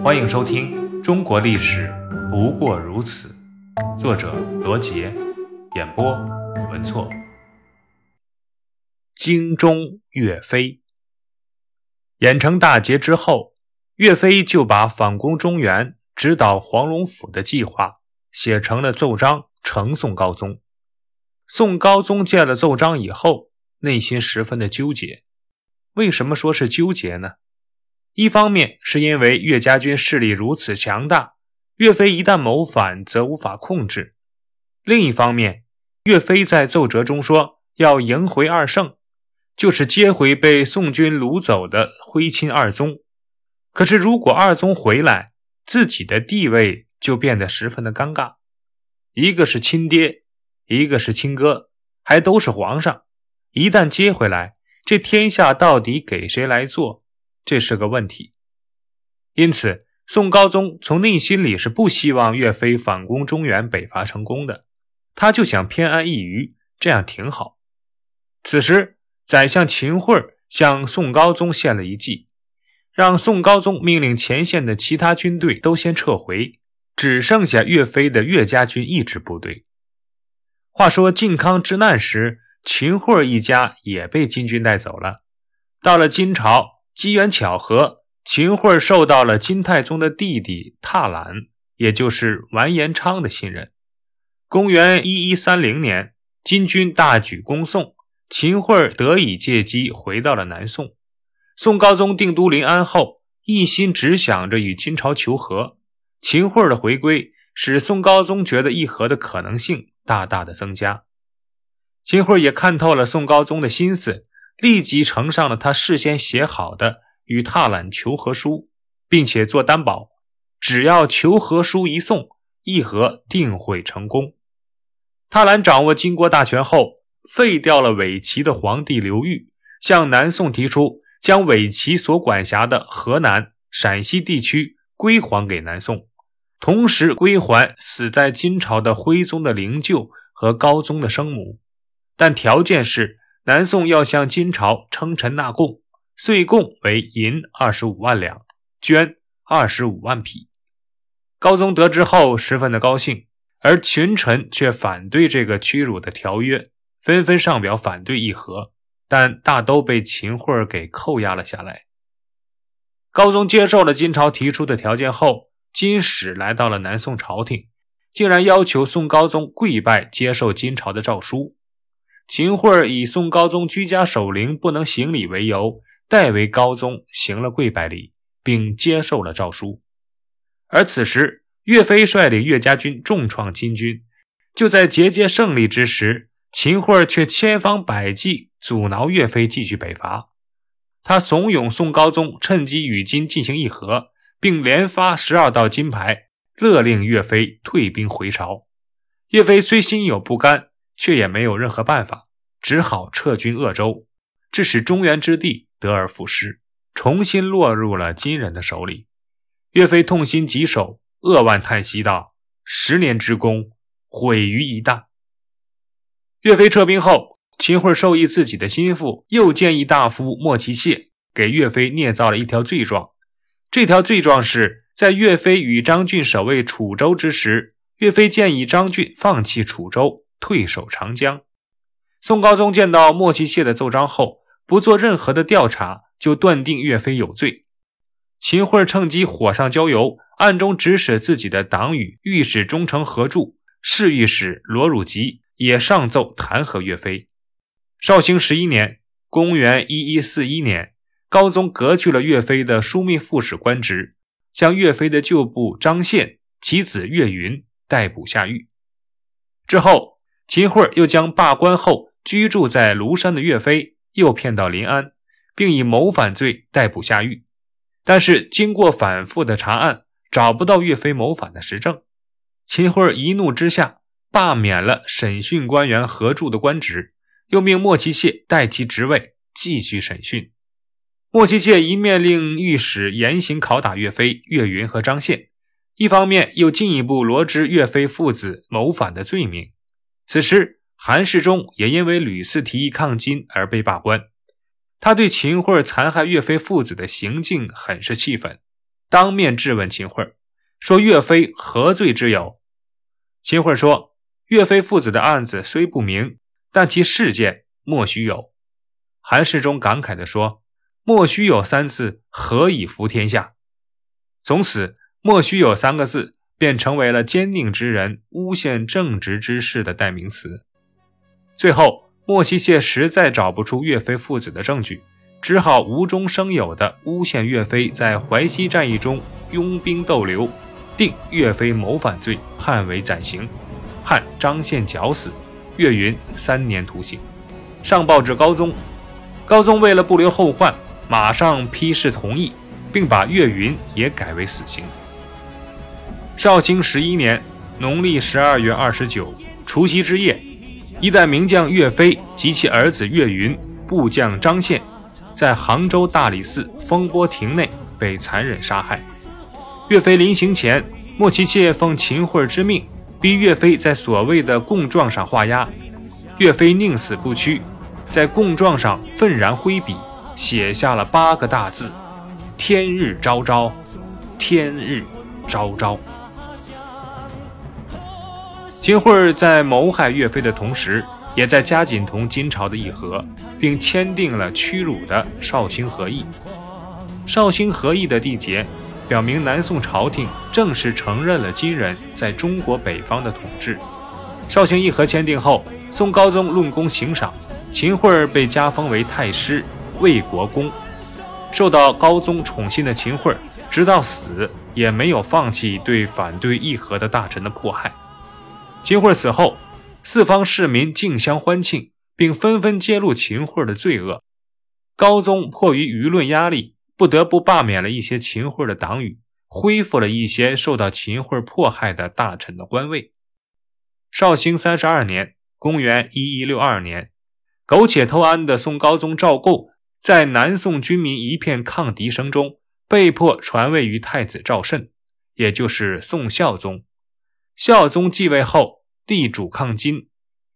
欢迎收听《中国历史不过如此》，作者罗杰，演播文措。京中岳飞，郾城大捷之后，岳飞就把反攻中原、直捣黄龙府的计划写成了奏章，呈送高宗。宋高宗见了奏章以后，内心十分的纠结。为什么说是纠结呢？一方面是因为岳家军势力如此强大，岳飞一旦谋反，则无法控制；另一方面，岳飞在奏折中说要迎回二圣，就是接回被宋军掳走的徽钦二宗。可是，如果二宗回来，自己的地位就变得十分的尴尬。一个是亲爹，一个是亲哥，还都是皇上，一旦接回来，这天下到底给谁来做？这是个问题，因此宋高宗从内心里是不希望岳飞反攻中原、北伐成功的，他就想偏安一隅，这样挺好。此时，宰相秦桧向宋高宗献了一计，让宋高宗命令前线的其他军队都先撤回，只剩下岳飞的岳家军一支部队。话说靖康之难时，秦桧一家也被金军带走了，到了金朝。机缘巧合，秦桧受到了金太宗的弟弟踏懒，也就是完颜昌的信任。公元一一三零年，金军大举攻宋，秦桧得以借机回到了南宋。宋高宗定都临安后，一心只想着与金朝求和。秦桧的回归，使宋高宗觉得议和的可能性大大的增加。秦桧也看透了宋高宗的心思。立即呈上了他事先写好的与踏懒求和书，并且做担保，只要求和书一送，议和定会成功。踏懒掌握金国大权后，废掉了伪齐的皇帝刘裕，向南宋提出将伪齐所管辖的河南、陕西地区归还给南宋，同时归还死在金朝的徽宗的灵柩和高宗的生母，但条件是。南宋要向金朝称臣纳贡，岁贡为银二十五万两，绢二十五万匹。高宗得知后十分的高兴，而群臣却反对这个屈辱的条约，纷纷上表反对议和，但大都被秦桧给扣押了下来。高宗接受了金朝提出的条件后，金使来到了南宋朝廷，竟然要求宋高宗跪拜接受金朝的诏书。秦桧以宋高宗居家守灵不能行礼为由，代为高宗行了跪拜礼，并接受了诏书。而此时，岳飞率领岳家军重创金军，就在节节胜利之时，秦桧却千方百计阻挠岳飞继续北伐。他怂恿宋高宗趁机与金进行议和，并连发十二道金牌，勒令岳飞退兵回朝。岳飞虽心有不甘。却也没有任何办法，只好撤军鄂州，致使中原之地得而复失，重新落入了金人的手里。岳飞痛心疾首，扼腕叹息道：“十年之功毁于一旦。”岳飞撤兵后，秦桧授意自己的心腹右谏议大夫莫其谢给岳飞捏造了一条罪状。这条罪状是在岳飞与张俊守卫楚州之时，岳飞建议张俊放弃楚州。退守长江。宋高宗见到莫其谢的奏章后，不做任何的调查，就断定岳飞有罪。秦桧趁机火上浇油，暗中指使自己的党羽御史中丞何柱、侍御史罗汝吉也上奏弹劾岳飞。绍兴十一年（公元一一四一年），高宗革去了岳飞的枢密副使官职，将岳飞的旧部张宪、其子岳云逮捕下狱。之后。秦桧又将罢官后居住在庐山的岳飞诱骗到临安，并以谋反罪逮捕下狱。但是经过反复的查案，找不到岳飞谋反的实证。秦桧一怒之下，罢免了审讯官员何柱的官职，又命莫其谢代其职位继续审讯。莫其谢一面令御史严刑拷打岳飞、岳云和张宪，一方面又进一步罗织岳飞父子谋反的罪名。此时，韩世忠也因为屡次提议抗金而被罢官。他对秦桧残害岳飞父子的行径很是气愤，当面质问秦桧，说岳飞何罪之有？秦桧说，岳飞父子的案子虽不明，但其事件莫须有。韩世忠感慨地说：“莫须有三字，何以服天下？”从此，“莫须有”三个字便成为了奸佞之人诬陷正直之士的代名词。最后，莫西谢实在找不出岳飞父子的证据，只好无中生有的诬陷岳飞在淮西战役中拥兵逗留，定岳飞谋反罪，判为斩刑，判张宪绞死，岳云三年徒刑。上报至高宗。高宗为了不留后患，马上批示同意，并把岳云也改为死刑。绍兴十一年农历十二月二十九，除夕之夜，一代名将岳飞及其儿子岳云、部将张宪，在杭州大理寺风波亭内被残忍杀害。岳飞临行前，莫其切奉秦桧之命，逼岳飞在所谓的供状上画押，岳飞宁死不屈。在供状上愤然挥笔，写下了八个大字：“天日昭昭，天日昭昭。”秦桧在谋害岳飞的同时，也在加紧同金朝的议和，并签订了屈辱的绍兴和议。绍兴和议的缔结，表明南宋朝廷正式承认了金人在中国北方的统治。绍兴议和签订后，宋高宗论功行赏。秦桧被加封为太师、魏国公，受到高宗宠信的秦桧，直到死也没有放弃对反对议和的大臣的迫害。秦桧死后，四方市民竞相欢庆，并纷纷揭露秦桧的罪恶。高宗迫于舆论压力，不得不罢免了一些秦桧的党羽，恢复了一些受到秦桧迫害的大臣的官位。绍兴三十二年（公元一一六二年）。苟且偷安的宋高宗赵构，在南宋军民一片抗敌声中，被迫传位于太子赵慎，也就是宋孝宗。孝宗继位后，力主抗金，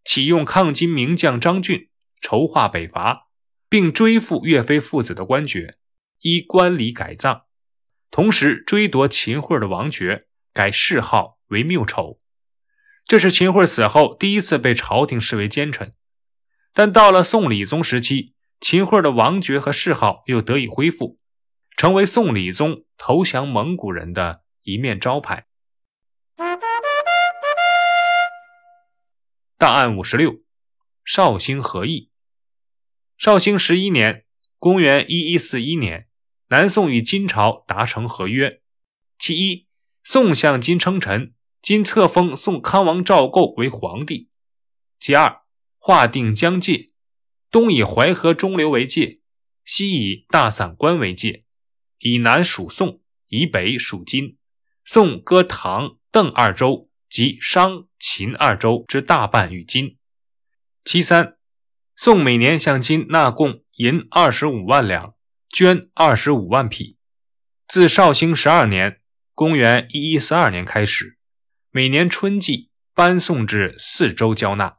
启用抗金名将张俊筹划北伐，并追复岳飞父子的官爵，依官礼改葬，同时追夺秦桧的王爵，改谥号为缪丑。这是秦桧死后第一次被朝廷视为奸臣。但到了宋理宗时期，秦桧的王爵和谥号又得以恢复，成为宋理宗投降蒙古人的一面招牌。大案五十六，绍兴和议。绍兴十一年（公元一一四一年），南宋与金朝达成合约，其一，宋向金称臣，金册封宋康王赵构为皇帝；其二。划定疆界，东以淮河中流为界，西以大散关为界，以南属宋，以北属金。宋割唐、邓二州及商、秦二州之大半与金。其三，宋每年向金纳贡银二十五万两，绢二十五万匹。自绍兴十二年（公元一一四二年）开始，每年春季搬送至四州交纳。